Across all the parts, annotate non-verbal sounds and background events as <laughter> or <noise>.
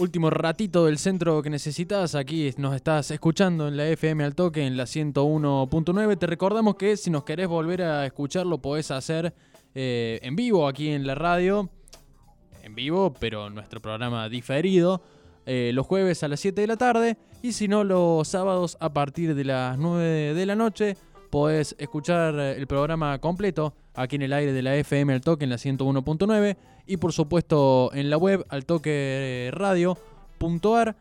Último ratito del centro que necesitas. Aquí nos estás escuchando en la FM al toque en la 101.9. Te recordamos que si nos querés volver a escuchar lo podés hacer eh, en vivo aquí en la radio. En vivo, pero nuestro programa diferido. eh, los jueves a las 7 de la tarde. Y si no, los sábados a partir de las 9 de la noche. Podés escuchar eh, el programa completo aquí en el aire de la FM al toque en la 101.9 y por supuesto en la web al toque radio.ar.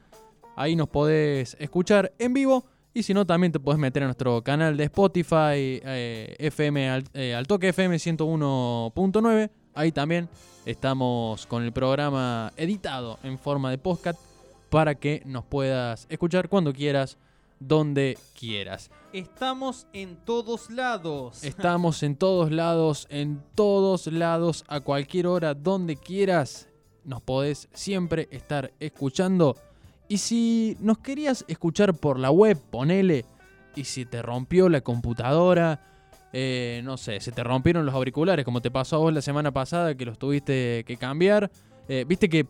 Ahí nos podés escuchar en vivo y si no también te podés meter a nuestro canal de Spotify eh, FM al, eh, al toque FM 101.9. Ahí también estamos con el programa editado en forma de podcast para que nos puedas escuchar cuando quieras, donde quieras. Estamos en todos lados. Estamos en todos lados, en todos lados, a cualquier hora, donde quieras. Nos podés siempre estar escuchando. Y si nos querías escuchar por la web, ponele. Y si te rompió la computadora, eh, no sé, se te rompieron los auriculares, como te pasó a vos la semana pasada que los tuviste que cambiar. Eh, Viste que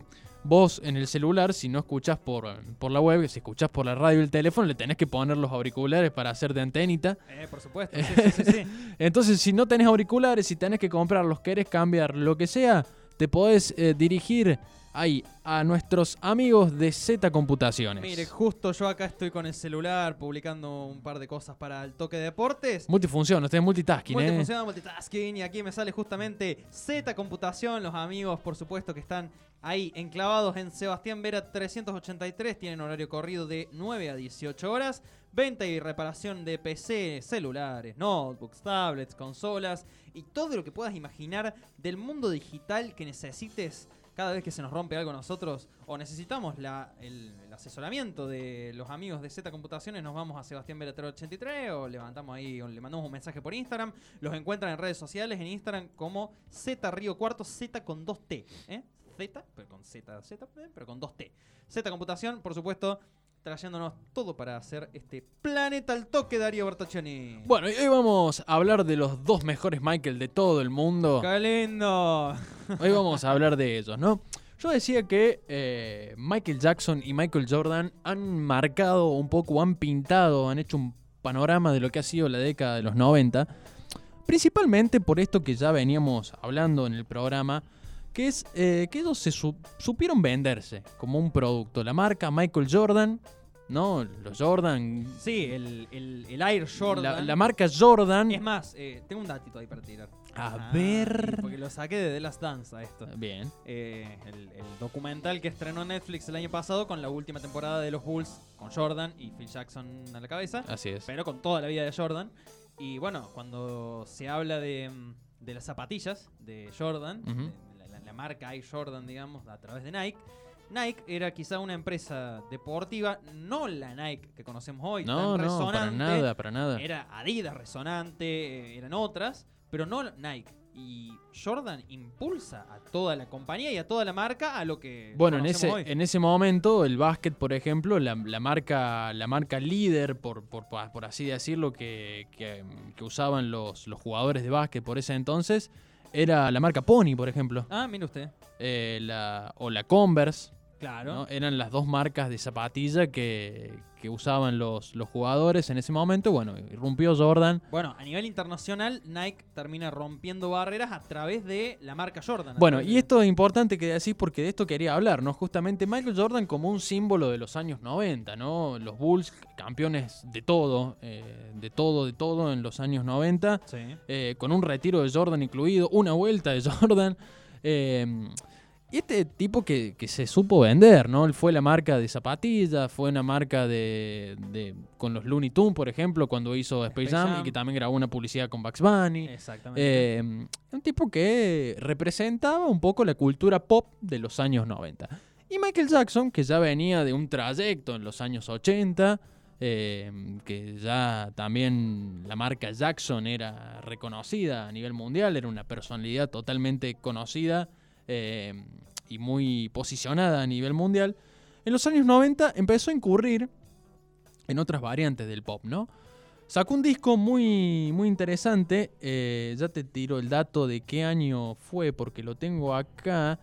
vos en el celular, si no escuchás por, por la web, si escuchás por la radio y el teléfono, le tenés que poner los auriculares para hacer de antenita. Eh, por supuesto. Sí, <laughs> sí, sí, sí. Entonces, si no tenés auriculares, si tenés que comprarlos, querés cambiar lo que sea, te podés eh, dirigir ahí a nuestros amigos de Z Computaciones. Mire, justo yo acá estoy con el celular publicando un par de cosas para el toque de deportes. Multifunción, ustedes multitasking, ¿eh? Multifunción, multitasking. Y aquí me sale justamente Z Computación. Los amigos, por supuesto, que están ahí enclavados en Sebastián Vera 383. Tienen horario corrido de 9 a 18 horas. Venta y reparación de PC, celulares, notebooks, tablets, consolas y todo lo que puedas imaginar del mundo digital que necesites cada vez que se nos rompe algo nosotros o necesitamos la- el, asesoramiento de los amigos de Z Computaciones, nos vamos a Sebastián Vera 383 o levantamos ahí, o le mandamos un mensaje por Instagram. Los encuentran en redes sociales, en Instagram como Z Río Cuarto, Z con 2T. ¿eh? Z, pero con Z, Z, pero con 2T. Z Computación, por supuesto, trayéndonos todo para hacer este planeta al toque, Darío Bertoccioni. Bueno, y hoy vamos a hablar de los dos mejores Michael de todo el mundo. ¡Qué lindo! Hoy vamos a hablar de ellos, ¿no? Yo decía que eh, Michael Jackson y Michael Jordan han marcado un poco, han pintado, han hecho un panorama de lo que ha sido la década de los 90. Principalmente por esto que ya veníamos hablando en el programa, que es eh, que ellos se su- supieron venderse como un producto. La marca Michael Jordan, ¿no? Los Jordan. Sí, el, el, el Air Jordan. La, la marca Jordan. Es más, eh, tengo un datito ahí para tirar. A Ah, ver. sí, Porque lo saqué de The Last Dance a esto. Bien. Eh, el, el documental que estrenó Netflix el año pasado con la última temporada de los Bulls con Jordan y Phil Jackson a la cabeza. Así es. Pero con toda la vida de Jordan. Y bueno, cuando se habla de, mm, de las zapatillas de Jordan, de marca Jordan, digamos, a través de Nike. Nike era quizá una empresa deportiva, no la Nike que conocemos hoy, No, tan no, para nada, para nada. Era Adidas resonante, eh, eran otras, pero no Nike. Y Jordan impulsa a toda la compañía y a toda la marca a lo que Bueno, en ese, hoy. en ese momento, el básquet, por ejemplo, la, la marca, la marca líder, por, por, por así decirlo, que, que- que usaban los, los jugadores de básquet por ese entonces, era la marca Pony, por ejemplo. Ah, mire usted. Eh, la, o la Converse. Claro. ¿no? Eran las dos marcas de zapatilla que, que usaban los, los jugadores en ese momento. Bueno, irrumpió Jordan. Bueno, a nivel internacional, Nike termina rompiendo barreras a través de la marca Jordan. Bueno, y esto es importante que decís porque de esto quería hablar, ¿no? Justamente Michael Jordan como un símbolo de los años 90, ¿no? Los Bulls, campeones de todo, eh, de todo, de todo en los años 90, Sí. eh, con un retiro de Jordan incluido, una vuelta de <laughs> Jordan. eh, y este tipo que, que se supo vender, ¿no? Él fue la marca de zapatillas, fue una marca de, de- con los Looney Tunes, por ejemplo, cuando hizo Space, Space Jam, Jam. y que también grabó una publicidad con Bugs Bunny. Exactamente. Eh, un tipo que representaba un poco la cultura pop de los años 90. Y Michael Jackson, que ya venía de un trayecto en los años 80, eh, que ya también la marca Jackson era reconocida a nivel mundial, era una personalidad totalmente conocida eh, y muy posicionada a nivel mundial. En los años 90 empezó a incurrir en otras variantes del pop, ¿no? Sacó un disco muy, muy interesante. eh, ya te tiro el dato de qué año fue, porque lo tengo acá.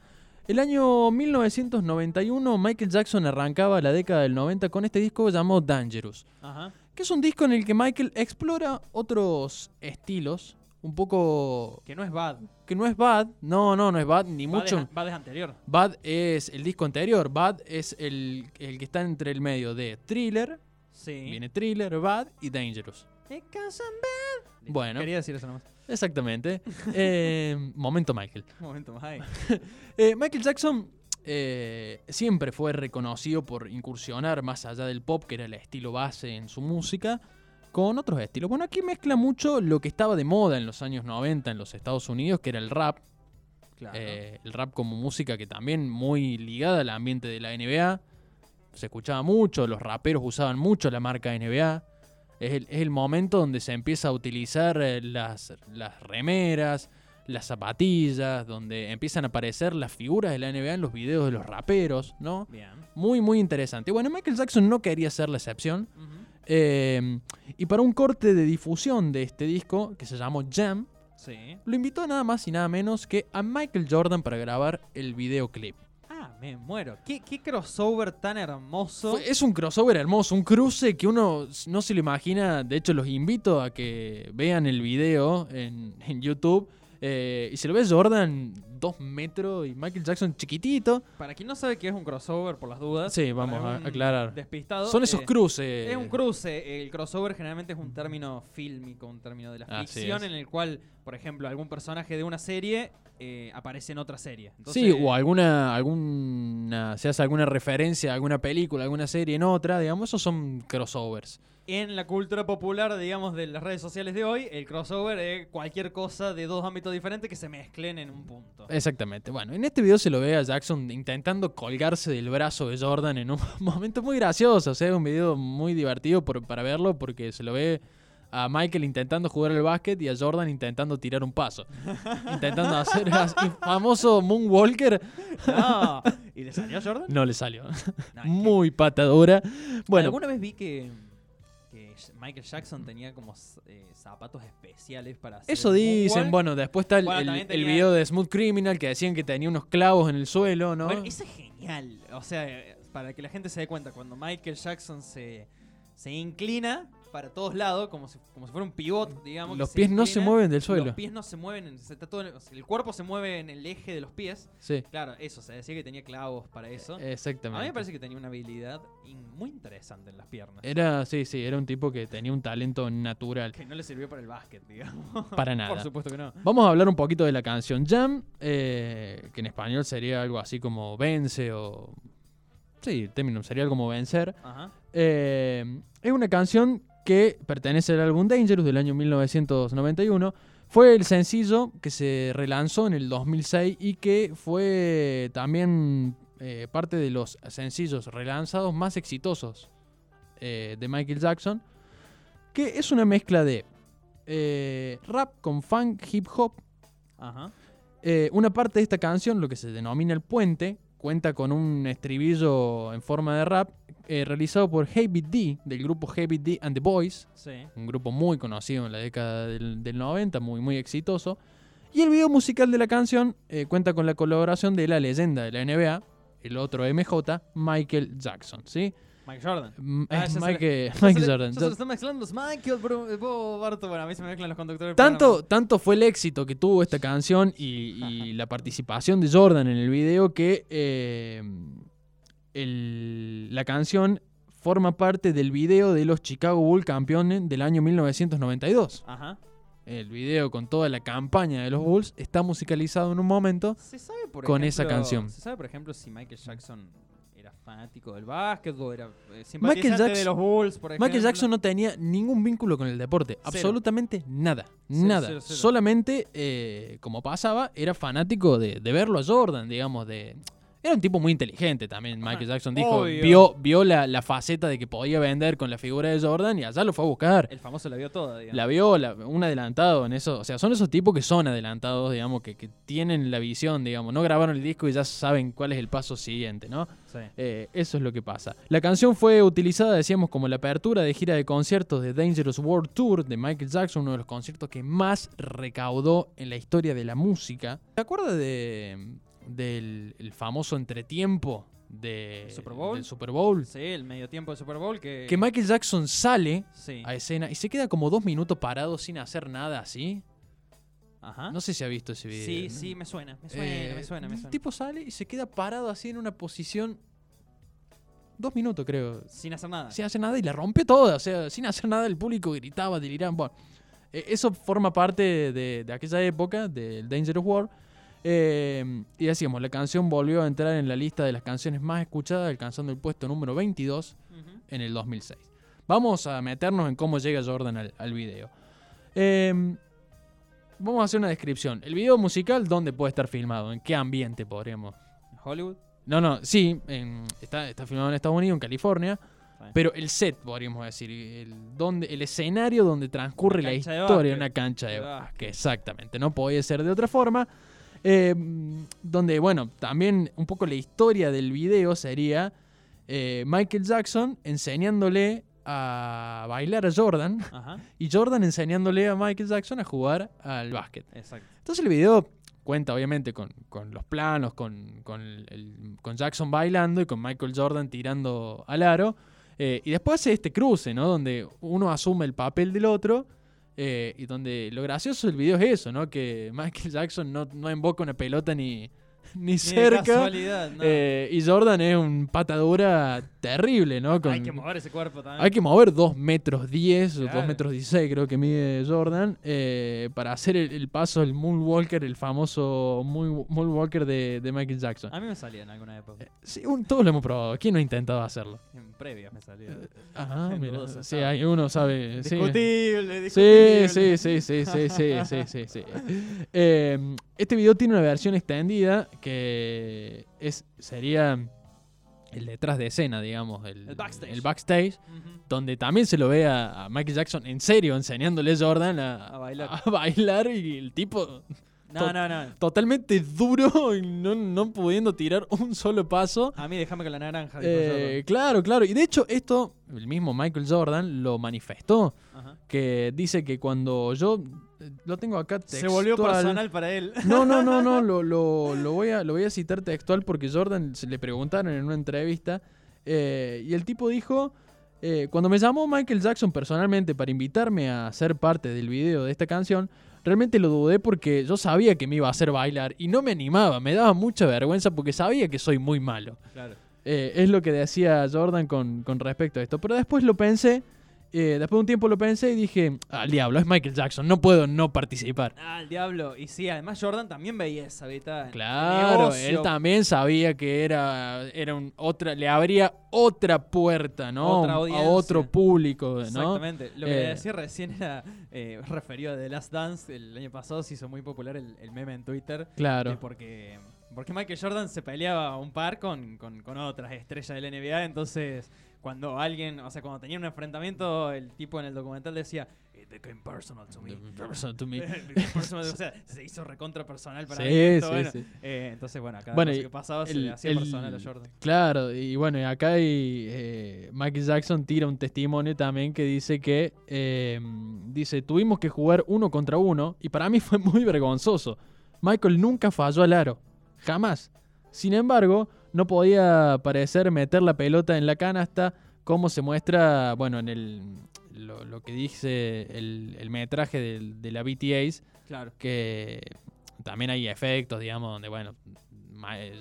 El año 1991, Michael Jackson arrancaba la década del 90 con este disco llamado Dangerous, Ajá. que es un disco en el que Michael explora otros estilos, un poco Que no es bad. que no es bad, no, no, no es bad, ni Bad mucho. es, bad es anterior. Bad es el disco anterior, Bad es el, el que está entre el medio de Thriller, Sí. viene Thriller, Bad y Dangerous. Bad. Bueno. Quería decir eso nomás. Exactamente. <laughs> Eh, momento Michael. Momento ahí. <laughs> Eh, Michael Jackson eh, siempre fue reconocido por incursionar más allá del pop, que era el estilo base en su música, con otros estilos. Bueno, aquí mezcla mucho lo que estaba de moda en los años 90 en los Estados Unidos, que era el rap. Claro. Eh, el rap como música que también muy ligada al ambiente de la NBA. Se escuchaba mucho, los raperos usaban mucho la marca NBA. Es el, es el momento donde se empieza a utilizar eh, las, las remeras, las zapatillas, donde empiezan a aparecer las figuras de la NBA en los videos de los raperos, ¿no? Bien. Muy, muy interesante. Bueno, Michael Jackson no quería ser la excepción. Eh, y para un corte de difusión de este disco, que se llamó Jam, Sí. lo invitó nada más y nada menos que a Michael Jordan para grabar el videoclip. Ah, me muero. ¿Qué, qué crossover tan hermoso. Fue- es un crossover hermoso, un cruce que uno no se lo imagina. De hecho, los invito a que vean el video en, en YouTube. Eh, y se lo ve Jordan dos metros y Michael Jackson chiquitito. Para quien no sabe qué es un crossover, por las dudas. Sí, vamos a aclarar. Despistado. Son esos eh, cruces. Es un cruce. El crossover generalmente es un término fílmico, un término de la ficción en el cual, por ejemplo, algún personaje de una serie eh, aparece en otra serie. Sí, o alguna, alguna, se hace alguna referencia a alguna película, alguna serie en otra, digamos, esos son crossovers. En la cultura popular, digamos, de las redes sociales de hoy, el crossover es cualquier cosa de dos ámbitos diferentes que se mezclen en un punto. Exactamente. Bueno, en este video se lo ve a Jackson intentando colgarse del brazo de Jordan en un <laughs> momento muy gracioso. O sea, es un video muy divertido por- para verlo porque se lo ve a Michael intentando jugar al básquet y a Jordan intentando tirar un paso. <laughs> intentando hacer el famoso Moonwalker. No. ¿Y le salió a Jordan? No le salió. No, muy patadora. Bueno, Alguna vez vi que, que Michael Jackson tenía como eh, zapatos especiales para hacer eso dicen. Bueno, después está el, Bueno, el- también el tenía- video de Smooth Criminal que decían que tenía unos clavos en el suelo, ¿no? Bueno, eso es genial. O sea, para que la gente se dé cuenta, cuando Michael Jackson se, se inclina para todos lados, como si, como si fuera un pivot, digamos. Los pies no se mueven del suelo. Los pies no se mueven, en- se está todo en- o sea, el cuerpo se mueve en el eje de los pies. Sí, Claro, eso, se decía que tenía clavos para eso. exactamente. A mí me parece que tenía una habilidad in- muy interesante en las piernas. Era, sí, sí, era un tipo que tenía un talento natural. Que no le sirvió para el básquet, digamos. Para nada. Por supuesto que no. Vamos a hablar un poquito de la canción Jam, eh, que en español sería algo así como vence o... Sí, término sería algo como vencer. Ajá. Eh, es una canción que pertenece al álbum Dangerous del año 1991. Fue el sencillo que se relanzó en el 2006 y que fue también eh, parte de los sencillos relanzados más exitosos eh, de Michael Jackson, que es una mezcla de eh, rap con funk, hip hop. Ajá. Una parte de esta canción, lo que se denomina el puente, cuenta con un estribillo en forma de rap eh, realizado por Heavy D, del grupo Heavy D and the Boys, Sí. un grupo muy conocido en la década del, del 90, muy, muy exitoso. Y el video musical de la canción eh, cuenta con la colaboración de la leyenda de la NBA, el otro MJ, Michael Jackson, ¿sí? Michael Jordan. M- Ah, es se Mike- se le- Jordan. se le están mezclando los Michael, bro, eh, Barto. Bueno, a mí se me mezclan los conductores. Tanto, tanto fue el éxito que tuvo esta canción y, y <laughs> la participación de Jordan en el video que eh, el- la canción forma parte del video de los Chicago Bulls campeones del año 1992. Ajá. el video con toda la campaña de los Bulls, está musicalizado en un momento. ¿Se sabe, por con esa canción. ¿Se sabe, por ejemplo, si Michael Jackson era fanático del básquet o era eh, Michael simpatizante de los Bulls, por ejemplo? Michael Jackson no tenía ningún vínculo con el deporte, absolutamente nada, Cero, nada. cero. Solamente, eh, como pasaba, era fanático de, de verlo a Jordan, digamos, de... Era un tipo muy inteligente también, Michael Jackson dijo, obvio. vio, vio la, la faceta de que podía vender con la figura de Jordan y allá lo fue a buscar. El famoso la vio toda, digamos. La vio la- un adelantado en eso. O sea, son esos tipos que son adelantados, digamos, que, que tienen la visión, digamos. No grabaron el disco y ya saben cuál es el paso siguiente, ¿no? Sí. Eh, eso es lo que pasa. La canción fue utilizada, decíamos, como la apertura de gira de conciertos de Dangerous World Tour de Michael Jackson, uno de los conciertos que más recaudó en la historia de la música. ¿Te acuerdas de, del el famoso entretiempo de, ¿Super Bowl? del Super Bowl? Sí, el medio tiempo de Super Bowl que... Que Michael Jackson sale Sí. a escena y se queda como dos minutos parado sin hacer nada así. Ajá. No sé si ha visto ese video. Sí, ¿no? sí, me suena, me suena, Eh, me suena, me El suena. tipo sale y se queda parado así en una posición. Dos minutos, creo. Sin hacer nada. Sin hacer nada y la rompe toda. O sea, sin hacer nada, el público gritaba, deliraba. Bueno, eh, eso forma parte de, de aquella época, del Dangerous World. Eh, y decíamos, la canción volvió a entrar en la lista de las canciones más escuchadas, alcanzando el puesto número 22 Ujú. en el 2006. Vamos a meternos en cómo llega Jordan al, al video. Eh, vamos a hacer una descripción. El video musical, ¿dónde puede estar filmado? ¿En qué ambiente podríamos? Hollywood. No, no, sí, en- está, está filmado en Estados Unidos, en California. Pero el set, podríamos decir, el, donde, el escenario donde transcurre la de historia, una cancha de De básquet. básquet. Exactamente, no podía ser de otra forma. Eh, donde, bueno, también un poco la historia del video sería eh, Michael Jackson enseñándole a bailar a Jordan Ajá. y Jordan enseñándole a Michael Jackson a jugar al básquet. Exacto. Entonces el video cuenta obviamente con, con los planos, con, con, el- el- con Jackson bailando y con Michael Jordan tirando al aro. eh, y después hace este cruce, ¿no? Donde uno asume el papel del otro. Eh, y donde lo gracioso del video es eso, ¿no? Que Michael Jackson no, no invoca una pelota ni, <laughs> ni, Ni cerca. casualidad, no. eh, y Jordan es un patadura terrible, ¿no? Con- Hay que mover ese cuerpo también. hay que mover 2 metros 10 o 2 Claro. metros 16 creo que mide Jordan eh, para hacer el, el paso del Moonwalker, el famoso moon- Moonwalker de, de Michael Jackson. A mí me salía en alguna época. Sí, un- todos lo hemos probado. ¿Quién no ha intentado hacerlo? En previas me salía. Ajá, <laughs> En mira. Sí, hay uno sabe. sí. Discutible, Sí, discutible. sí, sí, sí, sí, sí, sí, sí, sí. Eh, este video tiene una versión extendida que es sería el detrás de escena, digamos, el, El backstage. el backstage, donde también se lo ve a, a Michael Jackson en serio enseñándole a Jordan a, A bailar. a bailar y el tipo No, no, no. totalmente duro y no, no pudiendo tirar un solo paso. A mí déjame con la naranja. Eh, claro, claro. Y de hecho esto, el mismo Michael Jordan lo manifestó. Ajá. que dice que cuando yo, lo tengo acá textual. Se volvió personal para él. No, no, no, no, <laughs> lo, lo, lo voy a, lo voy a citar textual porque Jordan se le preguntaron en una entrevista eh, y el tipo dijo, eh, cuando me llamó Michael Jackson personalmente para invitarme a ser parte del video de esta canción, realmente lo dudé porque yo sabía que me iba a hacer bailar y no me animaba, me daba mucha vergüenza porque sabía que soy muy malo. Claro. Eh, es lo que decía Jordan con, con respecto a esto. Pero después lo pensé, eh, después de un tiempo lo pensé y dije, al diablo, es Michael Jackson, no puedo no participar. Ah, el diablo. Y sí, además Jordan también veía esa ¿viste? Claro, él también sabía que era, era un otra, le abría otra puerta, ¿no? Otra a otro público, ¿no? Exactamente. Lo que Eh, decía recién era eh, referido a The Last Dance. El año pasado se hizo muy popular el, el meme en Twitter. Claro. porque, porque Michael Jordan se peleaba un par con, con, con otras estrellas del NBA. Entonces, cuando alguien, o sea, cuando tenía un enfrentamiento, el tipo en el documental decía, It became personal to me. Personal to me. <laughs> It became personal", o sea, se hizo recontra personal para Sí, mí. esto, sí, bueno. sí. Eh, entonces, bueno, cada Bueno, cosa que pasaba se le hacía el- personal a Jordan. Claro, y bueno, acá hay, eh, Michael Jackson tira un testimonio también que dice que, eh, dice, tuvimos que jugar uno contra uno y para mí fue muy vergonzoso. Michael nunca falló al aro, jamás. Sin embargo, no podía parecer meter la pelota en la canasta como se muestra, bueno, en el, lo, lo que dice el, el metraje del- de la BTAs, Claro. que también hay efectos, digamos, donde, bueno,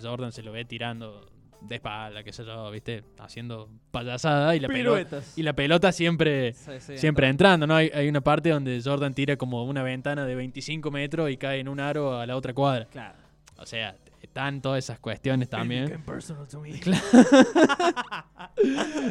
Jordan se lo ve tirando de espalda, qué sé yo, viste, haciendo payasada y la, pelota, y la pelota siempre, Sí, sí, siempre entrando, ¿no? Hay, hay una parte donde Jordan tira como una ventana de 25 metros y cae en un aro a la otra cuadra. Claro. O sea, están todas esas cuestiones también. <laughs>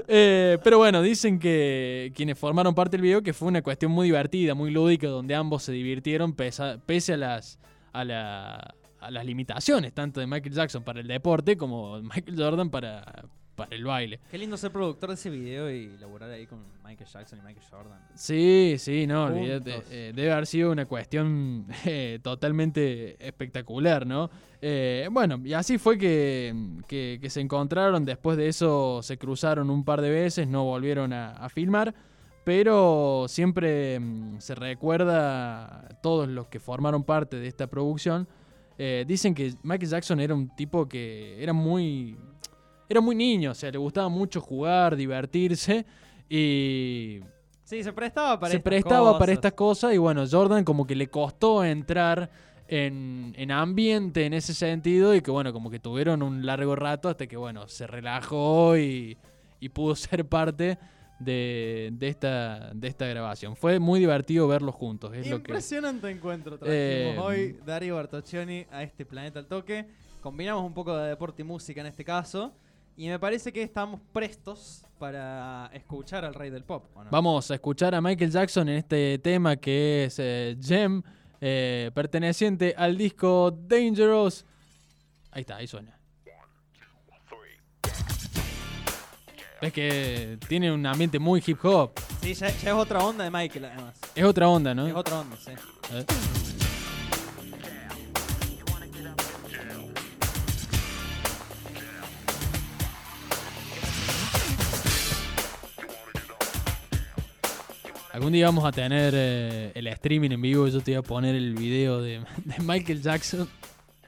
Eh, pero bueno, dicen que quienes formaron parte del video que fue una cuestión muy divertida, muy lúdica, donde ambos se divirtieron pese, pese a las a, la- a las limitaciones, tanto de Michael Jackson para el deporte como Michael Jordan para, para el baile. Qué lindo ser productor de ese video y laburar ahí con Michael Jackson y Michael Jordan. Sí, sí, no, olvídate. Eh, debe haber sido una cuestión <laughs> eh, totalmente espectacular, ¿no? Eh, bueno, y así fue que, que- que se encontraron. Después de eso se cruzaron un par de veces, no volvieron a, a filmar. Pero siempre mm, se recuerda a todos los que formaron parte de esta producción. dicen que Michael Jackson era un tipo que era muy. Era muy niño, o sea, le gustaba mucho jugar, divertirse. Y Sí, se prestaba para se estas prestaba para estas cosas y bueno, Jordan como que le costó entrar en, en ambiente en ese sentido y que bueno, como que tuvieron un largo rato hasta que bueno, se relajó y, y pudo <laughs> ser parte de, de esta, de esta grabación. Fue muy divertido verlos juntos, es lo que... Impresionante encuentro trajimos Eh, hoy Darío Bartoccioni a este Planeta al Toque. Combinamos un poco de deporte y música en este caso. Y me parece que estamos prestos para escuchar al rey del pop. ¿o no? Vamos a escuchar a Michael Jackson en este tema que es eh, Gem, eh, perteneciente al disco Dangerous. Ahí está, ahí suena. Es que tiene un ambiente muy hip hop. Sí, ya, ya es otra onda de Michael además. Es otra onda, ¿no? Es otra onda, sí. Algún día vamos a tener eh, el streaming en vivo yo te voy a poner el video de, de Michael Jackson.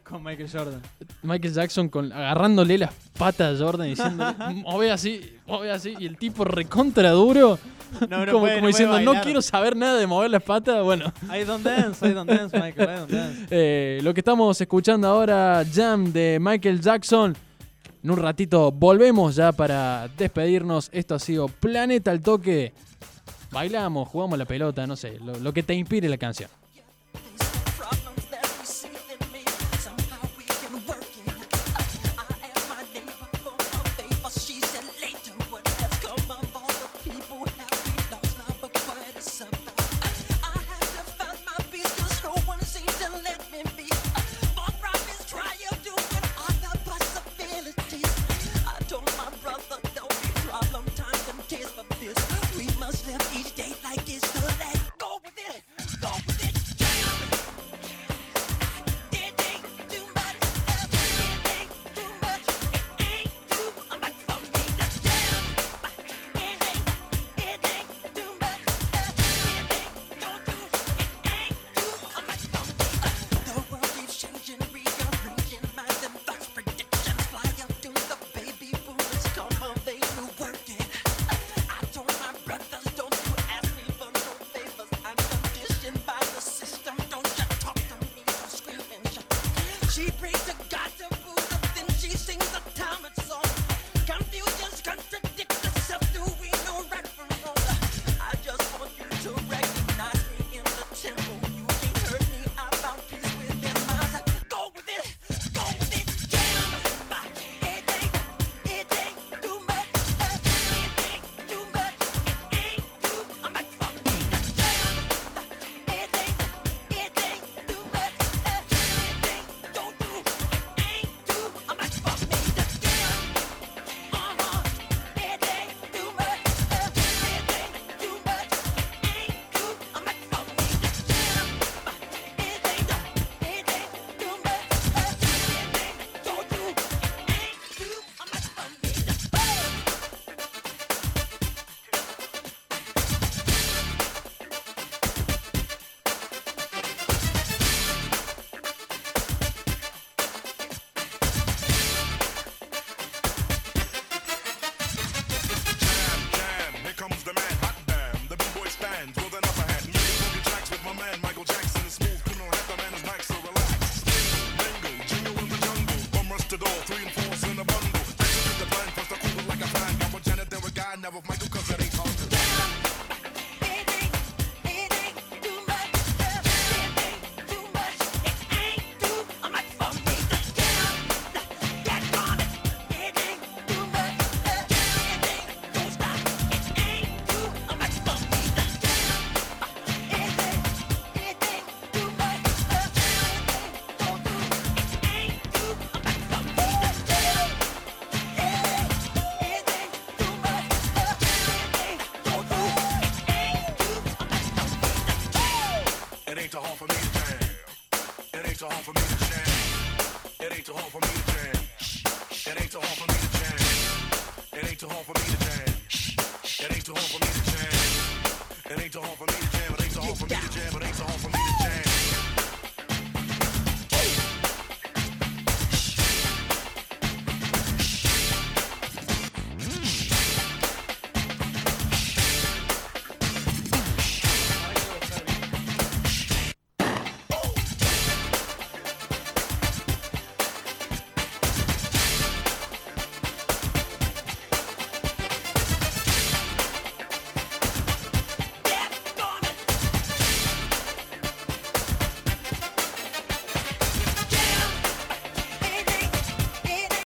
Con Michael Jordan. Michael Jackson con, agarrándole las patas a Jordan y diciéndole, <laughs> mueve así, mueve así. Y el tipo recontra duro. No, no <laughs> como, puede- como no diciendo, no bailar". quiero saber nada de mover las patas. Bueno, I don't dance, I don't dance, Michael, I don't dance. <laughs> eh, lo que estamos escuchando ahora, Jam de Michael Jackson. En un ratito volvemos ya para despedirnos. Esto ha sido Planeta al Toque. Bailamos, jugamos la pelota, no sé, lo, lo que te inspire la canción. It ain't too hard for me